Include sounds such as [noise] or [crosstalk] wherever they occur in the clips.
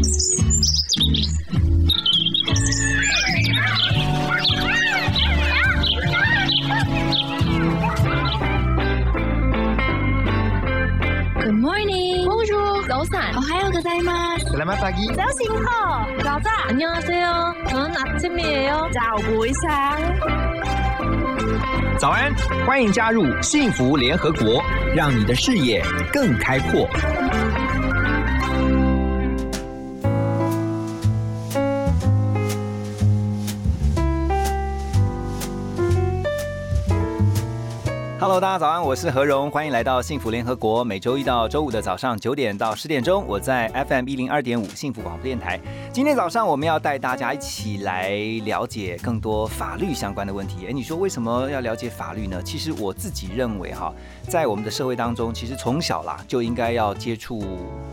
Good morning. Bonjour.早安. 오하요 고자이마스. Selamat pagi. 자신호. 가자. 안녕하세요. 전 아침이에요. 早不一下。早安，欢迎加入幸福联合国，让你的视野更开阔。 大家早安，我是何荣，欢迎来到幸福联合国。每周一到周五的早上九点到十点钟，我在 FM 一零二点五幸福广播电台。今天早上我们要带大家一起来了解更多法律相关的问题。诶，你说为什么要了解法律呢？其实我自己认为哈，在我们的社会当中，其实从小啦就应该要接触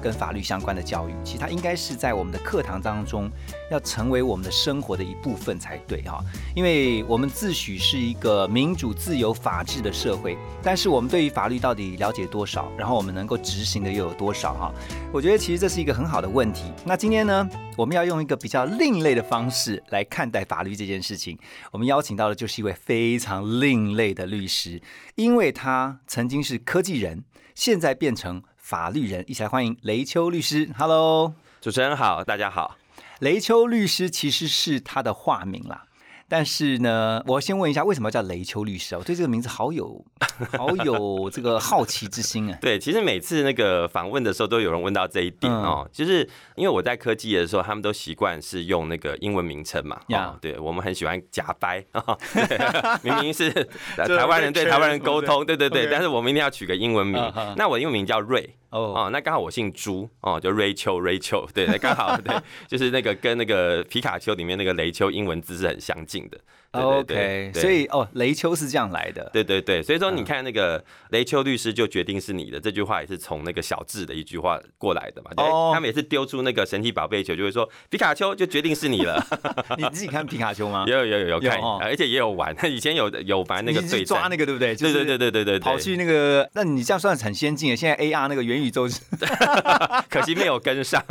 跟法律相关的教育，其实它应该是在我们的课堂当中要成为我们的生活的一部分才对哈。因为我们自诩是一个民主、自由、法治的社会，但是我们对于法律到底了解多少，然后我们能够执行的又有多少哈？我觉得其实这是一个很好的问题。那今天呢，我们要用一个比较另类的方式来看待法律这件事情。我们邀请到的就是一位非常另类的律师，因为他曾经是科技人，现在变成法律人。一起来欢迎雷秋律师。Hello，主持人好，大家好。雷秋律师其实是他的化名啦。但是呢，我先问一下，为什么叫雷秋律师啊？我对这个名字好有 [laughs] 好有这个好奇之心啊。对，其实每次那个访问的时候，都有人问到这一点哦，就是因为我在科技的时候，他们都习惯是用那个英文名称嘛。呀，对我们很喜欢假掰 [laughs] 啊，明明是 [laughs] 台湾人对台湾人沟通，对对对，但是我们一定要取个英文名。那我英文名叫瑞。哦，那刚好我姓朱哦，就 Rachel [laughs] Rachel，对对，刚好对，就是那个跟那个皮卡丘里面那个雷丘英文字是很相近的。OK，所以哦，雷丘是这样来的。对对对，所以说你看那个雷丘律师就决定是你的这句话也是从那个小智的一句话过来的嘛。哦，他每次丢出那个神奇宝贝球，就会说皮卡丘就决定是你了。[laughs] 你自己看皮卡丘吗？[laughs] 有有有有看，而且也有玩。[laughs] 以前有有玩那个对抓那个对不对？对对对对对对，跑去那个，那你这样算是很先进的。现在 AR 那个元宇宙，可惜没有跟上。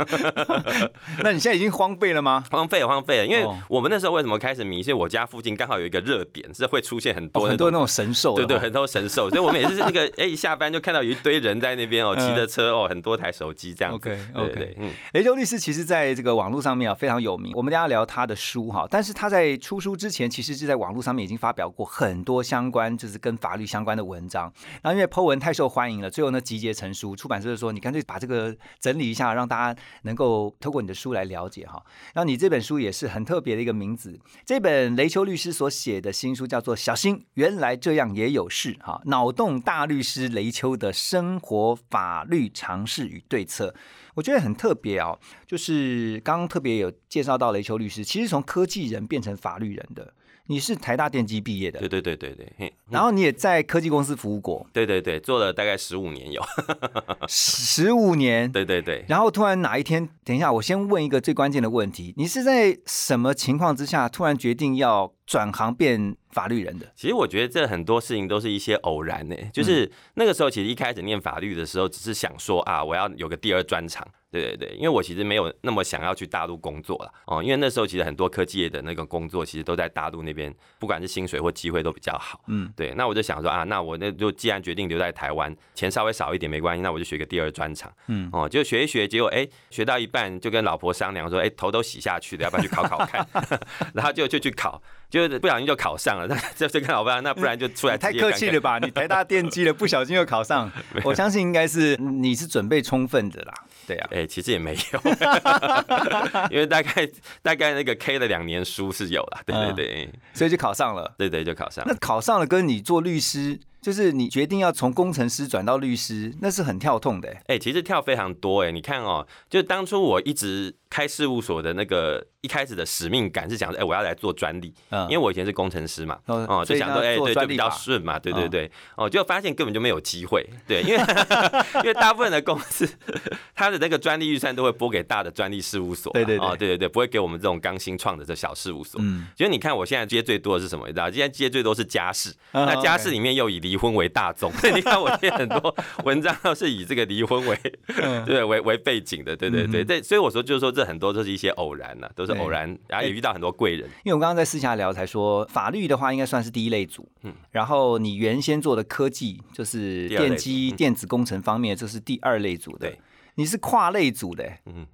那你现在已经荒废了吗？荒废了，荒废了。因为我们那时候为什么开始迷？是我家附近刚好有一个热点，是会出现很多很多那种神兽，对对，很多神兽。所以我们也是那个，[laughs] 哎，一下班就看到有一堆人在那边哦，骑着车哦，很多台手机这样。OK OK，嗯，雷秋律师其实在这个网络上面啊非常有名。我们大家聊他的书哈，但是他在出书之前，其实是在网络上面已经发表过很多相关就是跟法律相关的文章。然后因为 Po 文太受欢迎了，最后呢集结成书，出版社就说你干脆把这个整理一下，让大家能够透过你的书来了解哈。然后你这本书也是很特别的一个名字，这本雷秋律师所写的新书叫做《小心，原来这样也有事》哈，脑洞大律师雷秋的生活法律常识与对策。我觉得很特别哦，就是刚刚特别有介绍到雷秋律师，其实从科技人变成法律人的。你是台大电机毕业的，对对对对对，然后你也在科技公司服务过，对对对，做了大概十五年有，[laughs] 十五年，对对对。然后突然哪一天，等一下，我先问一个最关键的问题：你是在什么情况之下突然决定要转行变法律人的？其实我觉得这很多事情都是一些偶然呢、就是那个时候其实一开始念法律的时候，只是想说啊，我要有个第二专长。对对对，因为我其实没有那么想要去大陆工作了哦，因为那时候其实很多科技业的那个工作其实都在大陆那边，不管是薪水或机会都比较好。嗯，对，那我就想说啊，那我那就既然决定留在台湾，钱稍微少一点没关系，那我就学个第二专长。嗯，哦，就学一学，结果哎，学到一半就跟老婆商量说，哎，头都洗下去了，要不要去考考看？[laughs] [laughs] 然后就就去考，就是不小心就考上了，[laughs] 那就就跟老板那不然就出来。太客气了吧？你台大电机了，[laughs] 不小心又考上，我相信应该是你是准备充分的啦。对啊，哎、欸，其实也没有，[laughs] 因为大概大概那个 K 了两年书是有了，对对对、嗯，所以就考上了，对对，就考上了。那考上了跟你做律师，就是你决定要从工程师转到律师，那是很跳痛的、欸。哎、欸，其实跳非常多哎、欸，你看哦、喔，就当初我一直开事务所的那个一开始的使命感是想说，哎，我要来做专利，嗯因为我以前是工程师嘛，哦就想说，哎，对，就比较顺嘛，对对嗯对，哦，结果发现根本就没有机会，对，因为 [laughs] 因为大部分的公司，[laughs] 他的那个专利预算都会拨给大的专利事务所，对对对哦，对对对，不会给我们这种刚新创的这小事务所。嗯，其实你看，我现在接最多的是什么？你知道，现在接最多是家事，嗯那家事里面又以离婚为大宗，所 [laughs] 以你看我贴很多文章都是以这个离婚为嗯。对为为背景的，对对对对，所以我说就是说这很多都是一些偶然呐，都是偶然，然后也遇到很多贵人。因为我刚刚在私下聊才说，法律的话应该算是第一类组，嗯。嗯，然后你原先做的科技就是电机、嗯。电子工程方面，这是第二类组的。对，你是跨类组的，嗯。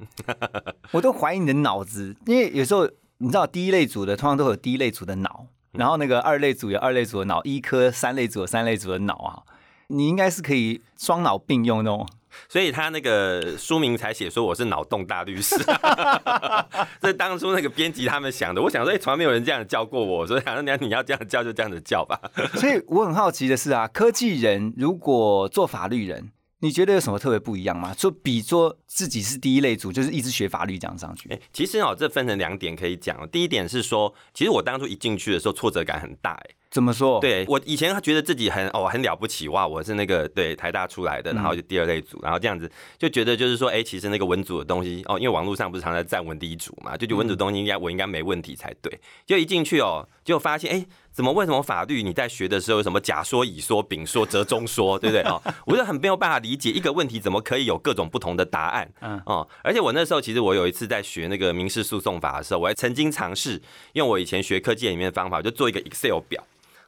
[laughs] 我都怀疑你的脑子，因为有时候你知道第一类组的通常都有第一类组的脑，嗯然后那个二类组有二类组的脑，医科三类组有三类组的脑啊，你应该是可以双脑并用那种。所以他那个书名才写说我是脑洞大律师，[laughs] 这当初那个编辑他们想的。我想说，哎、从来没有人这样叫过我，所以想说你要你要这样叫就这样子叫吧。所以我很好奇的是啊，科技人如果做法律人，你觉得有什么特别不一样吗？就比说自己是第一类组，就是一直学法律这样上去。哎、其实哦，这分成两点可以讲。第一点是说，其实我当初一进去的时候挫折感很大、哎。怎么说？，对我以前觉得自己很哦很了不起哇，我是那个对台大出来的，然后就第二类组，然后这样子就觉得就是说，哎、其实那个文组的东西哦，因为网络上不是常常站文第一组嘛，就觉得文组东西应该我应该没问题才对。就一进去哦，就发现哎、怎么为什么法律你在学的时候有什么甲说、乙说、丙说、折中说，[laughs] 对不对哦？我就很没有办法理解一个问题怎么可以有各种不同的答案。嗯哦，而且我那时候其实我有一次在学那个民事诉讼法的时候，我还曾经尝试用我以前学科技里面的方法，就做一个 Excel 表。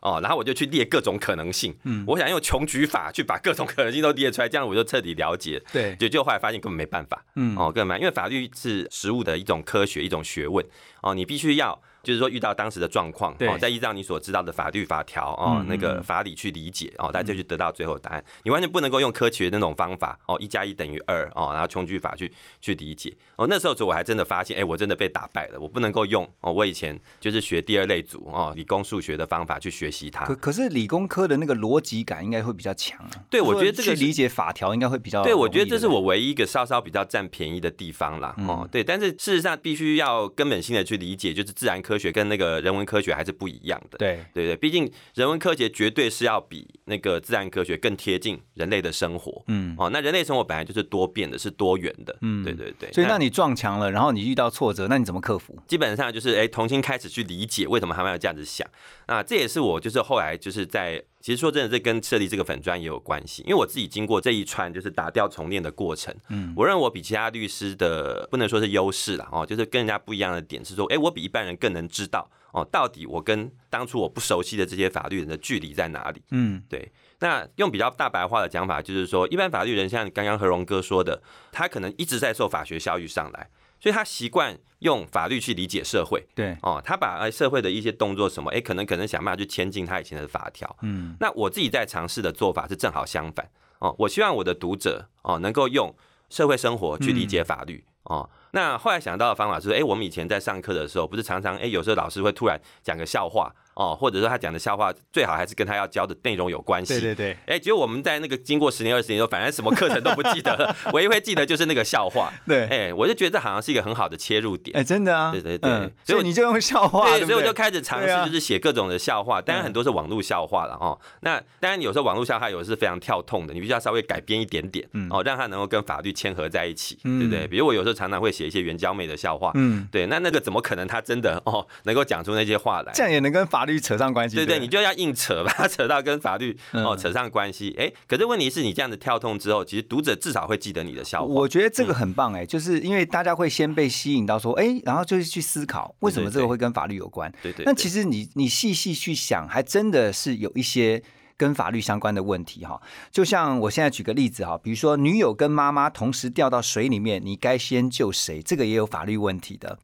哦，然后我就去列各种可能性，嗯，我想用穷举法去把各种可能性都列出来，这样我就彻底了解。对。就就后来发现根本没办法，嗯。哦，根本没，因为法律是实务的一种科学，一种学问，哦，你必须要就是说遇到当时的状况，哦，再依照你所知道的法律法条哦嗯，那个嗯法理去理解，哦，大家就得到最后答案。你完全不能够用科学的那种方法，哦，一加一等于二，哦，然后穷举法去去理解。哦，那时候我还真的发现，哎，我真的被打败了，我不能够用哦，我以前就是学第二类组哦，理工数学的方法去学习它可。可是理工科的那个逻辑感应该会比较强啊。对我觉得这个理解法条应该会比较。对，我觉得这是我唯一一个稍稍比较占便宜的地方啦。嗯哦，对，但是事实上必须要根本性的去理解，就是自然科学跟那个人文科学还是不一样的。对对对，毕竟人文科学绝对是要比那个自然科学更贴近人类的生活。嗯哦，那人类生活本来就是多变的，是多元的。嗯对对对。所以那你撞墙了，然后你遇到挫折，那你怎么克服？基本上就是哎，重新开始去理解为什么他们要这样子想。那这也是我就是后来就是在，其实说真的，这跟设立这个粉砖也有关系，因为我自己经过这一串就是打掉重练的过程，嗯我认为我比其他律师的不能说是优势啦，哦，就是跟人家不一样的点是说，哎，我比一般人更能知道哦，到底我跟当初我不熟悉的这些法律人的距离在哪里。嗯对，那用比较大白话的讲法，就是说，一般法律人像刚刚何荣哥说的，他可能一直在受法学教育上来，所以他习惯用法律去理解社会。对，哦，他把哎社会的一些动作什么，哎，可能可能想办法去牵进他以前的法条。嗯那我自己在尝试的做法是正好相反哦，我希望我的读者哦能够用社会生活去理解法律、哦。那后来想到的方法是，哎，我们以前在上课的时候，不是常常哎有时候老师会突然讲个笑话哦，或者说他讲的笑话最好还是跟他要教的内容有关系。对对对，哎，结果我们在那个经过十年二十年之后，反正什么课程都不记得了，[laughs] 唯一会记得就是那个笑话。对，哎，我就觉得这好像是一个很好的切入点。哎，真的啊，对对对嗯所以你就用笑话，对，不所以我就开始尝试就是写各种的笑话，当然嗯很多是网络笑话了哦。那当然有时候网络笑话有的是非常跳痛的，你必须要稍微改编一点点嗯哦，让它能够跟法律牵合在一起，嗯对不对？比如我有时候常常会写一些援交妹的笑话，嗯，对，那那个怎么可能他真的哦能够讲出那些话来？这样也能跟法律扯上关系，对对，你就要硬扯，把它扯到跟法律哦嗯扯上关系。哎，可是问题是你这样子跳痛之后，其实读者至少会记得你的笑话。我觉得这个很棒哎、就是因为大家会先被吸引到说，哎、然后就是去思考为什么这个会跟法律有关。对对，那其实你你细细去想，还真的是有一些跟法律相关的问题哈。就像我现在举个例子哈，比如说女友跟妈妈同时掉到水里面，你该先救谁？这个也有法律问题的。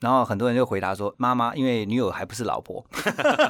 然后很多人就回答说：“妈妈，因为女友还不是老婆。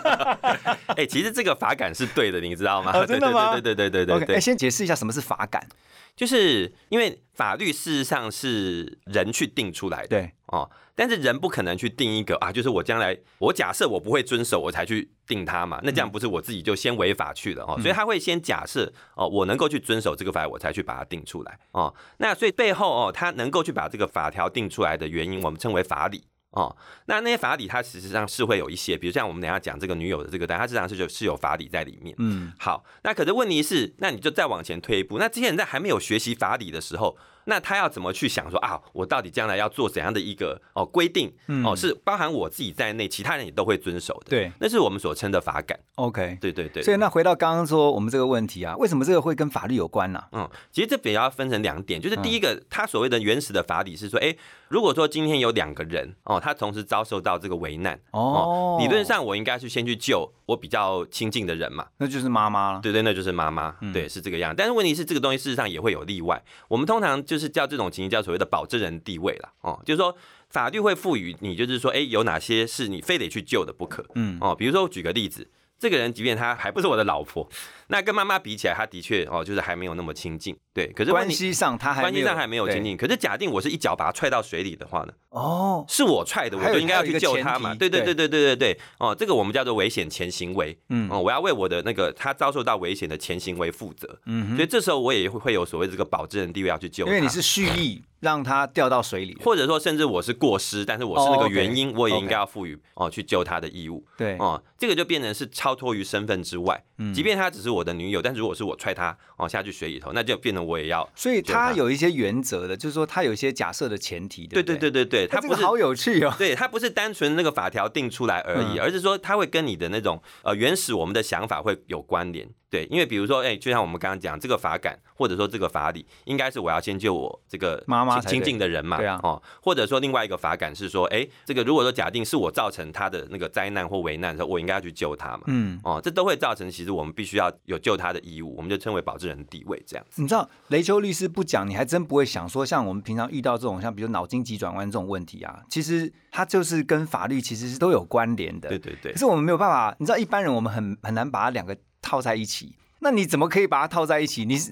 [laughs] 哎，其实这个法感是对的，你知道吗？哦真的吗对对对对对对对哎，先解释一下什么是法感。就是因为法律事实上是人去定出来的，对，哦，但是人不可能去定一个啊，就是我将来我假设我不会遵守，我才去定它嘛，那这样不是我自己就先违法去了哦，所以他会先假设哦，我能够去遵守这个法，我才去把它定出来哦，那所以背后哦，他能够去把这个法条定出来的原因，我们称为法理。哦。那那些法理它实际上是会有一些，比如像我们等下讲这个女友的这个，但它实际上是有是有法理在里面。嗯，好，那可是问题是，那你就再往前推一步，那这些人在还没有学习法理的时候，那他要怎么去想说啊，我到底将来要做怎样的一个哦规定哦，是包含我自己在内，其他人也都会遵守的。对那是我们所称的法感。，OK。对对对。所以那回到刚刚说我们这个问题啊，为什么这个会跟法律有关呢、嗯，其实这比较分成两点，就是第一嗯个，他所谓的原始的法理是说，哎，如果说今天有两个人哦，他同时遭受到这个危难哦理论上我应该是先去救我比较亲近的人嘛，那就是妈妈了。对对，那就是妈妈，嗯对，是这个样。但是问题是，这个东西事实上也会有例外。我们通常就是叫这种情形叫所谓的保证人地位啦，哦，就是说法律会赋予你，就是说，哎，有哪些是你非得去救的不可，嗯。哦，比如说我举个例子，这个人即便他还不是我的老婆，那跟妈妈比起来，他的确哦，就是还没有那么亲近，对。可是关系上他还关系上还没有亲近，可是假定我是一脚把他踹到水里的话呢？哦，是我踹的，我就应该要去救他嘛。对对对对对对对，哦，这个我们叫做危险前行为。嗯哦，我要为我的那个他遭受到危险的前行为负责。嗯所以这时候我也会会有所谓这个保证人地位要去救他，因为你是蓄意让他掉到水里，或者说甚至我是过失，但是我是那个原因，我也应该要赋予哦去救他的义务。对，哦，这个就变成是超脱于身份之外。嗯即便他只是我的女友，但如果是我踹她哦下去水里头，那就变成我也要。所以救他他有一些原则的，就是说他有一些假设的前提，对对对对对他不是好有趣哦。对，他不是单纯那个法条定出来而已，嗯而是说他会跟你的那种呃原始我们的想法会有关联。对，因为比如说，哎、就像我们刚刚讲，这个法感或者说这个法理，应该是我要先救我这个妈妈亲近的人嘛，对啊哦，或者说另外一个法感是说，哎、这个如果说假定是我造成他的那个灾难或危难的时候，我应该要去救他嘛，嗯，哦，这都会造成其实我们必须要有救他的义务，我们就称为保证人地位这样子。你知道雷秋律师不讲，你还真不会想说，像我们平常遇到这种像比如脑筋急转弯这种问题啊，其实它就是跟法律其实是都有关联的。对对对可，是我们没有办法，你知道一般人我们很很难把它两个套在一起。那你怎么可以把它套在一起？你是，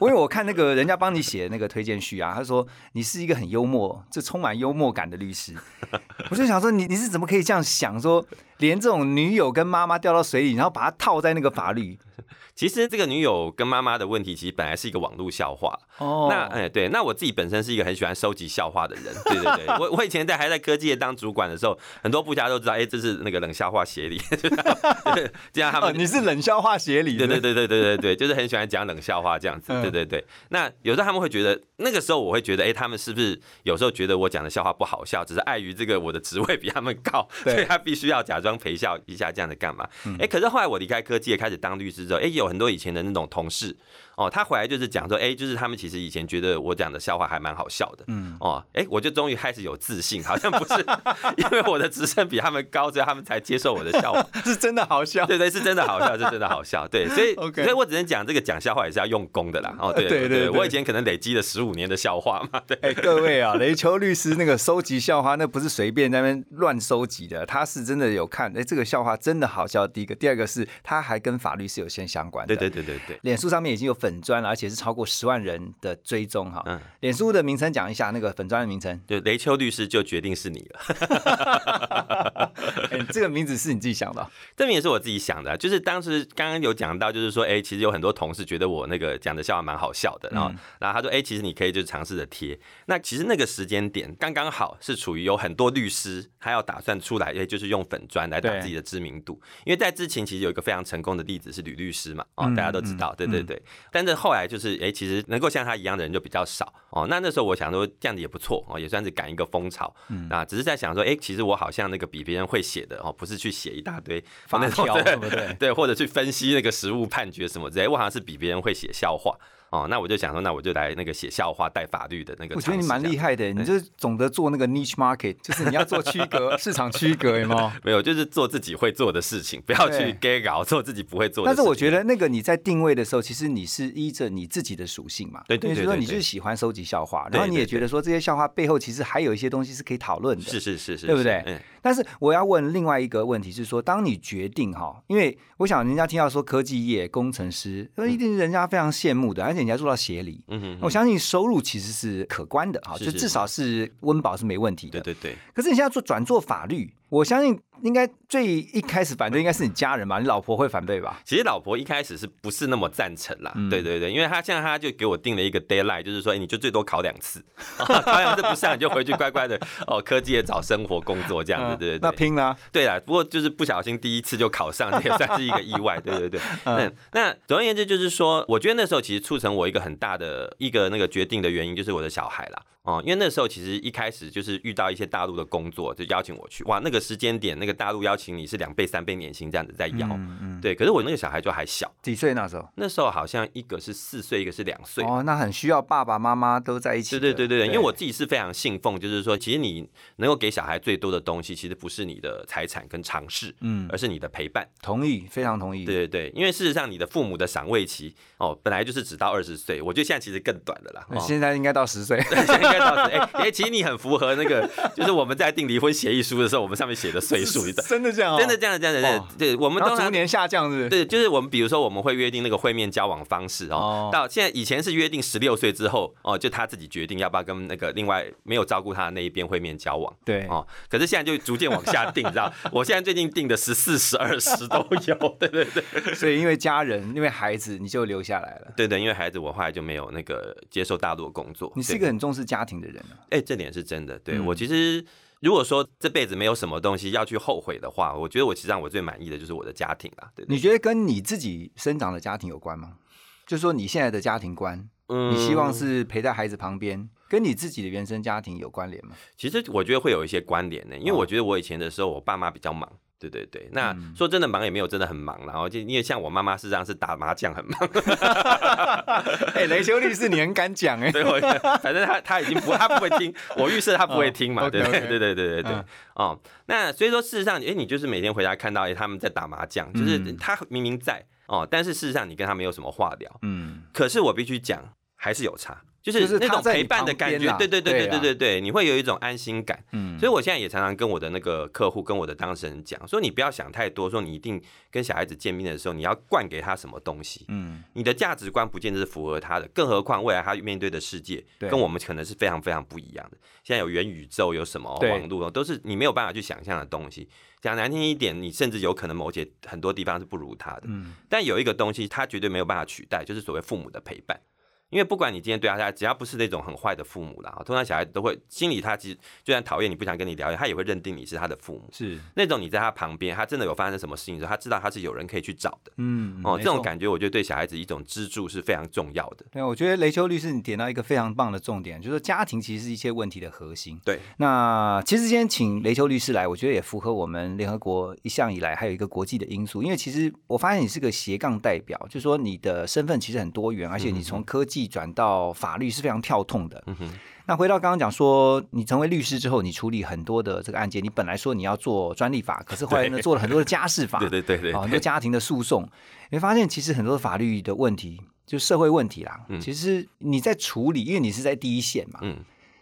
因为我看那个人家帮你写那个推荐序啊，他说你是一个很幽默，这充满幽默感的律师。我就想说你你是怎么可以这样想说，连这种女友跟妈妈掉到水里，然后把它套在那个法律？其实这个女友跟妈妈的问题，其实本来是一个网络笑话。哦那哎、对，那我自己本身是一个很喜欢收集笑话的人，对对对，我我以前在还在科技业当主管的时候，很多部下都知道，哎、这是那个冷笑话协理，[laughs] 对这样他哦，们。你是冷笑话协理，对对对对对对对，就是很喜欢讲冷笑话这样子，嗯对对对。那有时候他们会觉得，那个时候我会觉得，哎、他们是不是有时候觉得我讲的笑话不好笑，只是碍于这个我的职位比他们高，所以他必须要假装陪笑一下这样的干嘛？哎、可是后来我离开科技业开始当律师之后，哎、有很多以前的那种同事，哦，他回来就是讲说，哎、就是他们其实以前觉得我讲的笑话还蛮好笑的，嗯哦，哎、我就终于开始有自信，好像不是因为我的职称比他们高，所以他们才接受我的笑话。[laughs] 是真的好笑。对对，是真的好笑，是真的好笑。对，所以 [laughs] 所以我只能讲这个讲笑话也是要用功的啦。哦，对对对对我以前可能累积了十五年的笑话嘛。对，哎、各位啊，雷秋律师那个收集笑话，那不是随便在那边乱收集的，他是真的有看，哎、这个笑话真的好笑。第一个，第二个是他还跟法律是有些相关的。对对对对对。脸书上面已经有粉砖了，而且是超过十万人的追踪哈。嗯脸书的名称讲一下，那个粉砖的名称。就雷秋律师就决定是你了，[laughs] 哎、这个名字是你自己想的哦、[laughs] 这名也是我自己想的啊。就是当时刚刚有讲到，就是说，哎、其实有很多同事觉得我那个讲的笑话蛮好笑的，然后，嗯然后他说，哎、其实你可以就尝试着贴。那其实那个时间点刚刚好是处于有很多律师他要打算出来，哎，就是用粉砖来打对自己的知名度。因为在之前其实有一个非常成功的例子是吕律师嘛，哦，嗯大家都知道，对对对。但是后来就是，哎，其实能够像他一样的人就比较少哦。那那时候我想说，这样子也不错哦，也算是赶一个风潮。嗯啊，只是在想说，哎，其实我好像那个比别人会写的哦，不是去写一大堆法那种条对对不对 [laughs] 对，或者去分析那个实物判决什么之类，我好像是比别人会写笑话。哦，那我就想说，那我就来那个写笑话带法律的那个。我觉得你蛮厉。害的，你就是懂得做那个 niche market，[laughs] 就是你要做区隔市场区隔，有没有？[laughs] 没有，就是做自己会做的事情，不要去 gay 搞做自己不会做的事情。但是我觉得那个你在定位的时候，其实你是依着你自己的属性嘛，对对对就是说你就是喜欢收集笑话，然后你也觉得说这些笑话背后其实还有一些东西是可以讨论的，是是是是，对不对嗯，但是我要问另外一个问题是说，当你决定哈，因为我想人家听到说科技业工程师，那一定是人家非常羡慕的，而且你要做到协理，嗯哼我相信收入其实是可观的哈，就至少是温饱是没问题的。对对对，可是你现在做转做法律，我相信应该最一开始反对应该是你家人吧？你老婆会反对吧？其实老婆一开始是不是那么赞成啦？嗯对对对，因为她现在她就给我定了一个 deadline，就是说，哎，你就最多考两次，[laughs] 考两次不上你就回去乖乖的哦，科技也找生活工作这样子，对对对。嗯那拼啦，对啦，不过就是不小心第一次就考上，这也算是一个意外，对对对。嗯嗯，那总而言之就是说，我觉得那时候其实促成我一个很大的一个那个决定的原因，就是我的小孩啦。哦，因为那时候其实一开始就是遇到一些大陆的工作，就邀请我去。哇，那个时间点，那个大陆邀请你是两倍、三倍年薪这样子在邀。嗯嗯，对，可是我那个小孩就还小，几岁那时候？那时候好像一个是四岁，一个是两岁。哦，那很需要爸爸妈妈都在一起的。对对对对对，因为我自己是非常信奉，就是说，其实你能够给小孩最多的东西，其实不是你的财产跟尝试，嗯而是你的陪伴。同意，非常同意。对对对，因为事实上你的父母的赏味期哦，本来就是只到二十岁，我觉得现在其实更短的啦。哦、现在应该到十岁。[laughs] 哎哎，其实你很符合那个，[laughs] 就是我们在订离婚协议书的时候，我们上面写的岁数，[laughs] 真的这样哦？真的这样这样这样哦，对，我们都逐年下降，是是？对，就是我们比如说我们会约定那个会面交往方式哦哦，到现在以前是约定十六岁之后哦，就他自己决定要不要跟那个另外没有照顾他的那一边会面交往。对哦，可是现在就逐渐往下定，你知道？[laughs] 我现在最近定的十四、十二、十都有，对对对。所以因为家人，因为孩子，你就留下来了。对对，因为孩子我后来就没有那个接受大陆的工作。你是一个很重视家庭的人啊。哎、这点是真的。对、嗯我其实如果说这辈子没有什么东西要去后悔的话，我觉得我其实让我最满意的就是我的家庭啦。对对你觉得跟你自己生长的家庭有关吗？就是说你现在的家庭观，嗯你希望是陪在孩子旁边，跟你自己的原生家庭有关联吗？其实我觉得会有一些关联呢，因为哦我觉得我以前的时候，我爸妈比较忙。对对对，那嗯。说真的忙也没有真的很忙，然后就因为像我妈妈事实上是打麻将很忙，[laughs] 哎，雷修律师，你很敢讲哎。[laughs] 对我反正他他已经不他不会听，我预设他不会听嘛，哦对对？对对对对对嗯，哦，那所以说事实上，哎，你就是每天回家看到哎他们在打麻将，就是嗯。他明明在哦，但是事实上你跟他没有什么话聊，嗯，可是我必须讲，还是有差，就就是是那种陪伴的感觉对对对对对对对，你会有一种安心感。嗯所以我现在也常常跟我的那个客户、跟我的当事人讲，说你不要想太多，说你一定跟小孩子见面的时候，你要灌给他什么东西。嗯，你的价值观不见得是符合他的，更何况未来他面对的世界跟我们可能是非常非常不一样的。现在有元宇宙，有什么网络，都是你没有办法去想象的东西。讲难听一点，你甚至有可能某些很多地方是不如他的。嗯但有一个东西，他绝对没有办法取代，就是所谓父母的陪伴。因为不管你今天对他，家只要不是那种很坏的父母啦，通常小孩子都会心里他其实就算讨厌你不想跟你聊天，他也会认定你是他的父母。是，那种你在他旁边，他真的有发生什么事情的时候，他知道他是有人可以去找的。嗯哦，这种。感觉，我觉得对小孩子一种支柱是非常重要的。对，我觉得雷秋律师你点到一个非常棒的重点，就是说家庭其实是一切问题的核心。对，那其实今天请雷秋律师来，我觉得也符合我们联合国一向以来还有一个国际的因素，因为其实我发现你是个斜杠代表，就是说你的身份其实很多元，而且你从科技转到法律是非常跳痛的。嗯哼，那回到刚刚讲说，你成为律师之后，你处理很多的这个案件，你本来说你要做专利法，可是后来呢做了很多的家事法，[laughs] 对对对对哦，很多家庭的诉讼，你会发现其实很多法律的问题，就是社会问题啦。嗯。其实你在处理，因为你是在第一线嘛，嗯，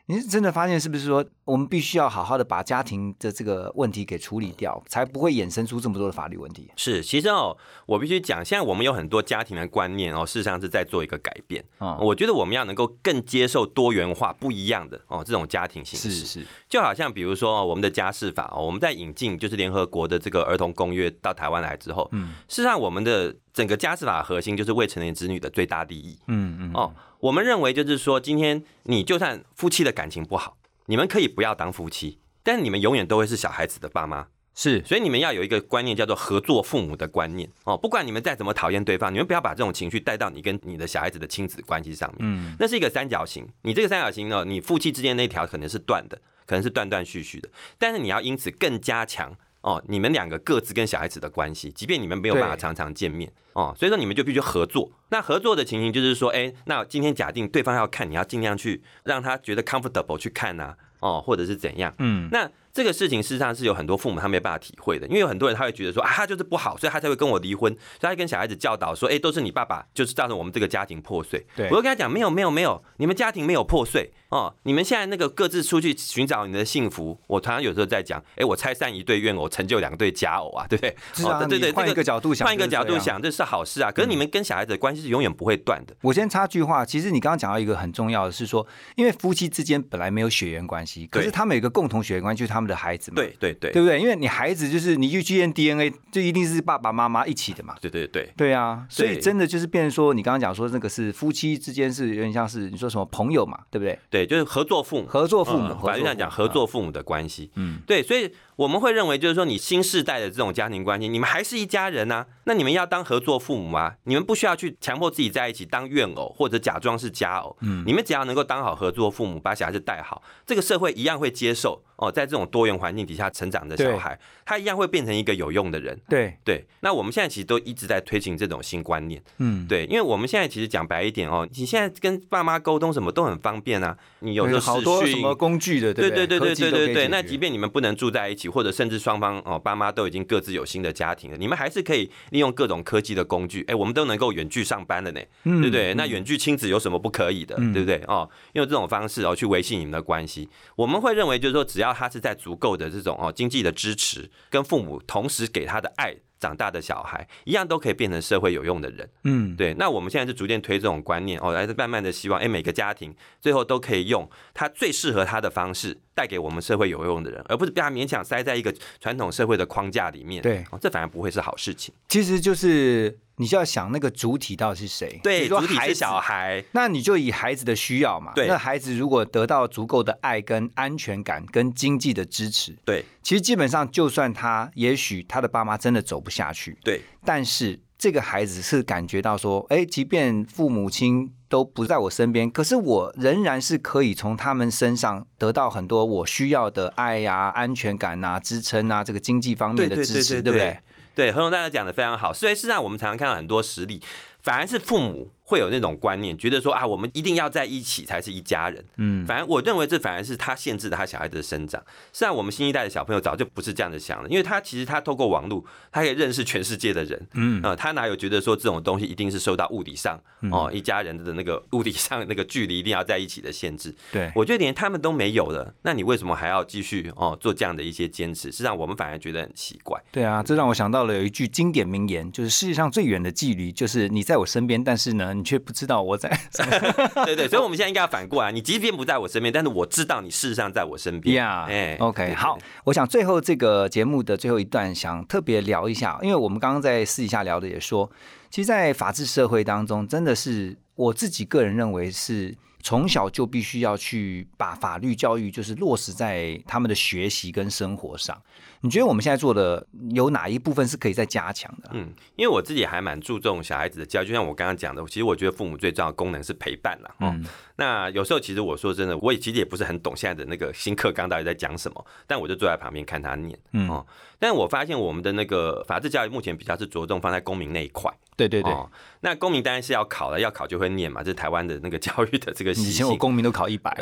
你是真的发现是不是说，我们必须要好好的把家庭的这个问题给处理掉，才不会衍生出这么多的法律问题。是，其实哦，我必须讲，现在我们有很多家庭的观念哦，事实上是在做一个改变。哦我觉得我们要能够更接受多元化、不一样的哦这种家庭形式。是是，就好像比如说、哦、我们的家事法哦，我们在引进就是联合国的这个儿童公约到台湾来之后，嗯事实上我们的整个家事法核心就是未成年子女的最大利益。嗯嗯哦，我们认为就是说，今天你就算夫妻的感情不好，你们可以不要当夫妻，但是你们永远都会是小孩子的爸妈。是所以你们要有一个观念，叫做合作父母的观念哦。不管你们再怎么讨厌对方，你们不要把这种情绪带到你跟你的小孩子的亲子关系上面。嗯那是一个三角形，你这个三角形呢，你夫妻之间那条可能是断的，可能是断断续续的，但是你要因此更加强哦，你们两个各自跟小孩子的关系，即便你们没有办法常常见面哦，所以说你们就必须合作。那合作的情形就是说，哎，那今天假定对方要看，你要尽量去让他觉得 comfortable 去看呐、哦，或者是怎样。嗯那这个事情事实上是有很多父母他没办法体会的，因为有很多人他会觉得说啊，他就是不好，所以他才会跟我离婚，所以他会跟小孩子教导说，哎，都是你爸爸就是造成我们这个家庭破碎。对我就跟他讲，没有没有没有，你们家庭没有破碎哦，你们现在那个各自出去寻找你的幸福。我常常有时候在讲，哎，我拆散一对怨偶，成就两对佳偶啊，对不对？是啊对对对，你换一个角度想换一个角度想，这是好事啊。可是你们跟小孩子的关系是永远不会断的。我先插句话，其实你刚刚讲到一个很重要的是说，因为夫妻之间本来没有血缘关系，可是他们有一个共同血缘关系，就是他们们的孩子嘛。对对对对不对？因为你孩子就是你去验 DNA，就一定是爸爸妈妈一起的嘛。对对对对啊，所以真的就是变成说，你刚刚讲说那个是夫妻之间是有点像是你说什么朋友嘛，对不对？对，就是合作父母，合作父母，嗯法律上讲合作父母的关系。嗯，对，所以我们会认为，就是说你新世代的这种家庭关系，你们还是一家人呐、那你们要当合作父母啊，你们不需要去强迫自己在一起当怨偶或者假装是家偶。嗯，你们只要能够当好合作父母，把小孩子带好，这个社会一样会接受哦，在这种多元环境底下成长的小孩，他一样会变成一个有用的人。对，对，那我们现在其实都一直在推行这种新观念。嗯，对，因为我们现在其实讲白一点哦，你现在跟爸妈沟通什么都很方便啊，你有好多什么工具的，对对对对对对对，那即便你们不能住在一起，或者甚至双方哦爸妈都已经各自有新的家庭了，你们还是可以利用各种科技的工具，哎，我们都能够远距上班的呢，嗯对不对？那远距亲子有什么不可以的，嗯对不对？哦，用这种方式哦去维系你们的关系，我们会认为就是说，只要他是在足够的这种哦经济的支持，跟父母同时给他的爱。长大的小孩一样都可以变成社会有用的人，嗯，对，那我们现在是逐渐推这种观念哦，来慢慢的希望，哎，每个家庭最后都可以用他最适合他的方式，带给我们社会有用的人，而不是被他勉强塞在一个传统社会的框架里面。对哦，这反而不会是好事情。其实就是你就要想那个主体到底是谁，比对，如说主体是孩子小孩，那你就以孩子的需要嘛，对那孩子如果得到足够的爱、跟安全感、跟经济的支持，对其实基本上就算他也许他的爸妈真的走不下去，对但是这个孩子是感觉到说，哎，即便父母亲都不在我身边，可是我仍然是可以从他们身上得到很多我需要的爱呀、安全感啊、支撑啊，这个经济方面的对对支持，对对不对？对，何总大家讲的非常好。所以事实上，我们常常看到很多实例，反而是父母会有那种观念，觉得说啊，我们一定要在一起才是一家人。嗯，反而我认为这反而是他限制了他小孩子的生长。实际上，我们新一代的小朋友早就不是这样子想了，因为他其实他透过网络，他可以认识全世界的人。嗯呃，他哪有觉得说这种东西一定是受到物理上嗯哦一家人的那个物理上那个距离一定要在一起的限制？对，我觉得连他们都没有了，那你为什么还要继续哦做这样的一些坚持？实际上，我们反而觉得很奇怪。对啊，这让我想到了有一句经典名言，就是世界上最远的距离，就是你在我身边，但是呢，你却不知道我在。[laughs] 对对，所以我们现在应该要反过来，你即便不在我身边，但是我知道你事实上在我身边。呀、哎 o k 对好，我想最后这个节目的最后一段，想特别聊一下，因为我们刚刚在私底下聊的也说，其实，在法治社会当中，真的是我自己个人认为是从小就必须要去把法律教育就是落实在他们的学习跟生活上。你觉得我们现在做的有哪一部分是可以再加强的？嗯，因为我自己还蛮注重小孩子的教育，就像我刚刚讲的，其实我觉得父母最重要的功能是陪伴啦。哦，嗯那有时候其实我说真的，我也其实也不是很懂现在的那个新课纲到底在讲什么，但我就坐在旁边看他念。嗯哦，但我发现我们的那个法治教育目前比较是着重放在公民那一块。对对对，哦，那公民当然是要考了，要考就会念嘛，这是台湾的那个 [laughs] 教育的这个习以前我。公民都考一百，[laughs]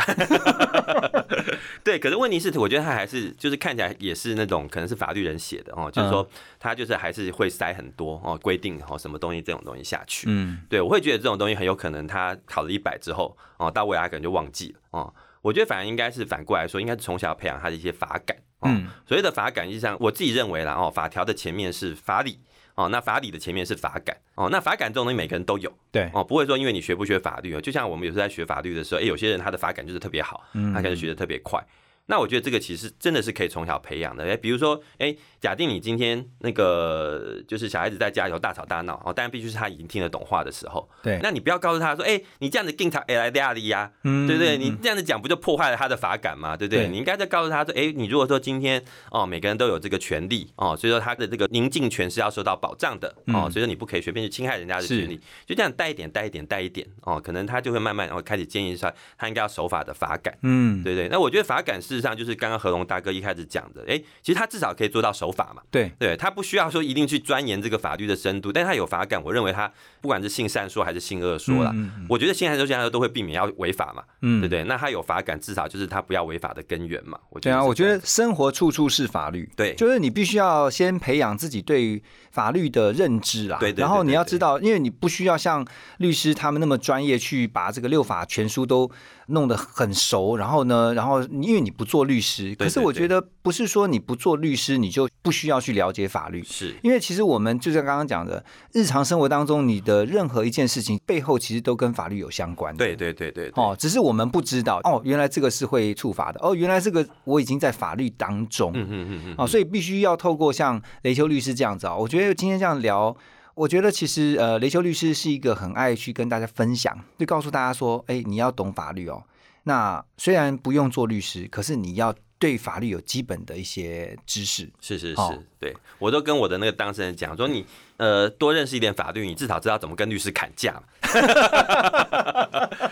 [laughs] 对，可是问题是，我觉得他还是就是看起来也是那种可能是法律人写的哦，就是说他就是还是会塞很多哦规定哦什么东西这种东西下去。嗯，对，我会觉得这种东西很有可能他考了一百之后哦，到未来可能就忘记了哦。我觉得反而应该是反过来说，应该是从小培养他的一些法感。哦、嗯所谓的法感，实际上我自己认为啦哦，法条的前面是法理。哦，那法理的前面是法感哦，那法感这种东西每个人都有对，哦，不会说因为你学不学法律哦，就像我们有时候在学法律的时候，哎，有些人他的法感就是特别好，嗯他可能学的特别快。那我觉得这个其实真的是可以从小培养的。哎，比如说，哎，假定你今天那个就是小孩子在家里头大吵大闹哦，当然必须是他已经听得懂话的时候。对那你不要告诉他说，哎，你这样子更他哎来压力呀，嗯对不对？你这样子讲不就破坏了他的法感吗？对不对？对你应该在告诉他说，哎，你如果说今天哦，每个人都有这个权利哦，所以说他的这个宁静权是要受到保障的哦，嗯所以说你不可以随便去侵害人家的权利，就这样带一点，带一点，带一点哦，可能他就会慢慢哦开始建议说，他应该要守法的法感。嗯，对对，那我觉得法感事实上就是刚刚何龙大哥一开始讲的，哎，其实他至少可以做到守法嘛，对，对他不需要说一定去钻研这个法律的深度，但是他有法感，我认为他不管是性善说还是性恶说啦，嗯嗯我觉得性善说、性善说都会避免要违法嘛，嗯。对不对？那他有法感，至少就是他不要违法的根源嘛。我觉对啊，我觉得生活处处是法律，对。就是你必须要先培养自己对于法律的认知啦，对对对然后你要知道，因为你不需要像律师他们那么专业去把这个六法全书都弄得很熟，然后呢，然后因为你不做律师，可是我觉得不是说你不做律师你就不需要去了解法律。是因为其实我们就像刚刚讲的，日常生活当中，你的任何一件事情背后其实都跟法律有相关的。对对对对对哦，只是我们不知道哦，原来这个是会处罚的哦，原来这个我已经在法律当中。嗯嗯嗯嗯，哦，所以必须要透过像雷秋律师这样子啊、我觉得今天这样聊，我觉得其实呃，雷秋律师是一个很爱去跟大家分享，就告诉大家说，哎，你要懂法律哦。那虽然不用做律师，可是你要对法律有基本的一些知识。是是哦是，对我都跟我的那个当事人讲说，你呃多认识一点法律，你至少知道怎么跟律师砍价嘛。[laughs]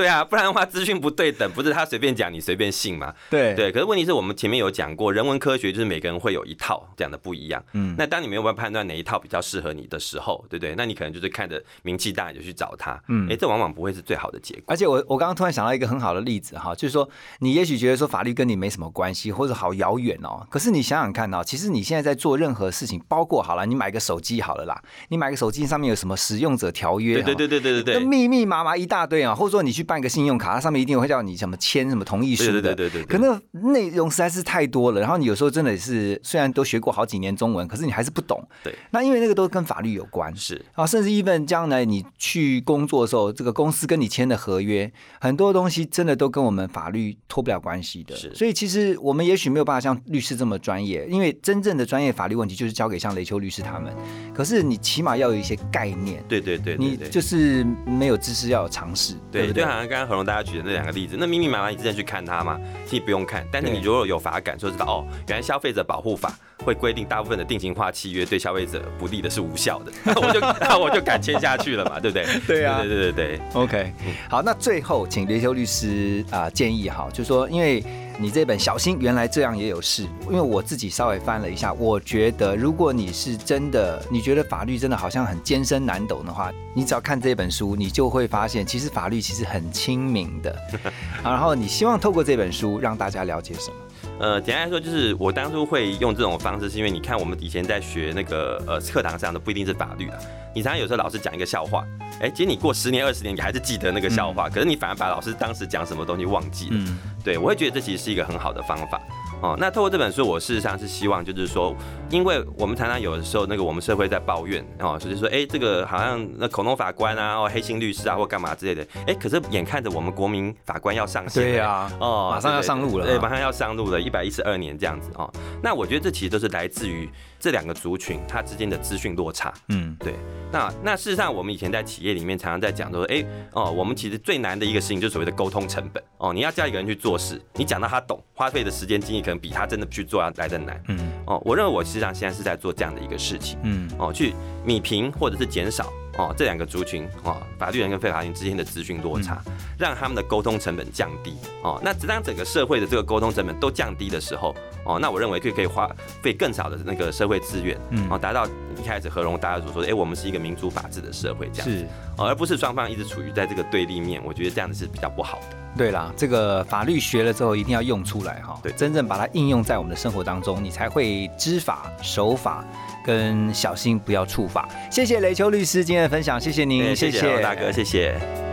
对啊，不然的话资讯不对等，不是他随便讲你随便信嘛？对对，可是问题是我们前面有讲过，人文科学就是每个人会有一套讲的不一样。嗯那当你没有办法判断哪一套比较适合你的时候，对不对？那你可能就是看着名气大你就去找他。嗯哎，这往往不会是最好的结果。而且我我刚刚突然想到一个很好的例子哈，就是说你也许觉得说法律跟你没什么关系，或者好遥远哦。可是你想想看哦，其实你现在在做任何事情，包括好了，你买个手机好了啦，你买个手机上面有什么使用者条约？对对对对对对对。密密麻麻一大堆啊，或者说你去办个信用卡，它上面一定会叫你什么签什么同意书的。对对对对可那内容实在是太多了，然后你有时候真的是虽然都学过好几年中文，可是你还是不懂。对，那因为那个都跟法律有关。是啊，甚至 even 将来你去工作的时候，这个公司跟你签的合约，很多东西真的都跟我们法律脱不了关系的。是所以其实我们也许没有办法像律师这么专业，因为真正的专业法律问题就是交给像雷秋律师他们。可是你起码要有一些概念，对对对对你。就是没有知识要有尝试，对对，不对？就好像刚刚何龙大家举的那两个例子，那密密麻麻，你真的去看它吗？其实不用看，但是你如果有法感，就知道哦，原来消费者保护法会规定大部分的定型化契约对消费者不利的是无效的，[laughs] [laughs] 那我就那我就敢签下去了嘛，对不对？对啊对对对对对，OK，好，那最后请雷修律师啊、建议哈，就说因为你这本《小心原来这样也有事》，因为我自己稍微翻了一下，我觉得如果你是真的，你觉得法律真的好像很艰深难懂的话，你只要看这本书，你就会发现其实法律其实很亲民的。然后你希望透过这本书让大家了解什么？呃，简单来说就是我当初会用这种方式，是因为你看我们以前在学那个呃课堂上的不一定是法律啊，你常常有时候老师讲一个笑话，哎，其实你过十年二十年你还是记得那个笑话，可是你反而把老师当时讲什么东西忘记了。嗯，对，我会觉得这其实是一个很好的方法。哦，那透过这本书，我事实上是希望，就是说，因为我们常常有的时候，那个我们社会在抱怨哦，就是说，哎，这个好像那恐龙法官啊，哦，黑心律师啊，或干嘛之类的，哎，可是眼看着我们国民法官要上线，对呀哦，马上要上路了对，啊马上要上路了，一百一十二年这样子哦。那我觉得这其实都是来自于这两个族群它之间的资讯落差。嗯，对，那那事实上，我们以前在企业里面常常在讲说，哎、哦，我们其实最难的一个事情就是所谓的沟通成本哦。你要叫一个人去做事，你讲到他懂，花费的时间精力可能比他真的去做要来的难。嗯哦，我认为我实际上现在是在做这样的一个事情嗯哦，去米平或者是减少哦这两个族群哦法律人跟非法人之间的资讯落差，让他们的沟通成本降低哦。那当整个社会的这个沟通成本都降低的时候哦，那我认为就可以花费更少的那个社会资源嗯哦，达到一开始何荣大家所说的，哎、我们是一个民主法治的社会这样子。是。哦，而不是双方一直处于在这个对立面，我觉得这样子是比较不好的。对啦，这个法律学了之后一定要用出来哈，对真正把它应用在我们的生活当中，你才会知法守法，跟小心不要触法。谢谢雷秋律师今天的分享，谢谢您，哎谢谢何大哥，谢谢。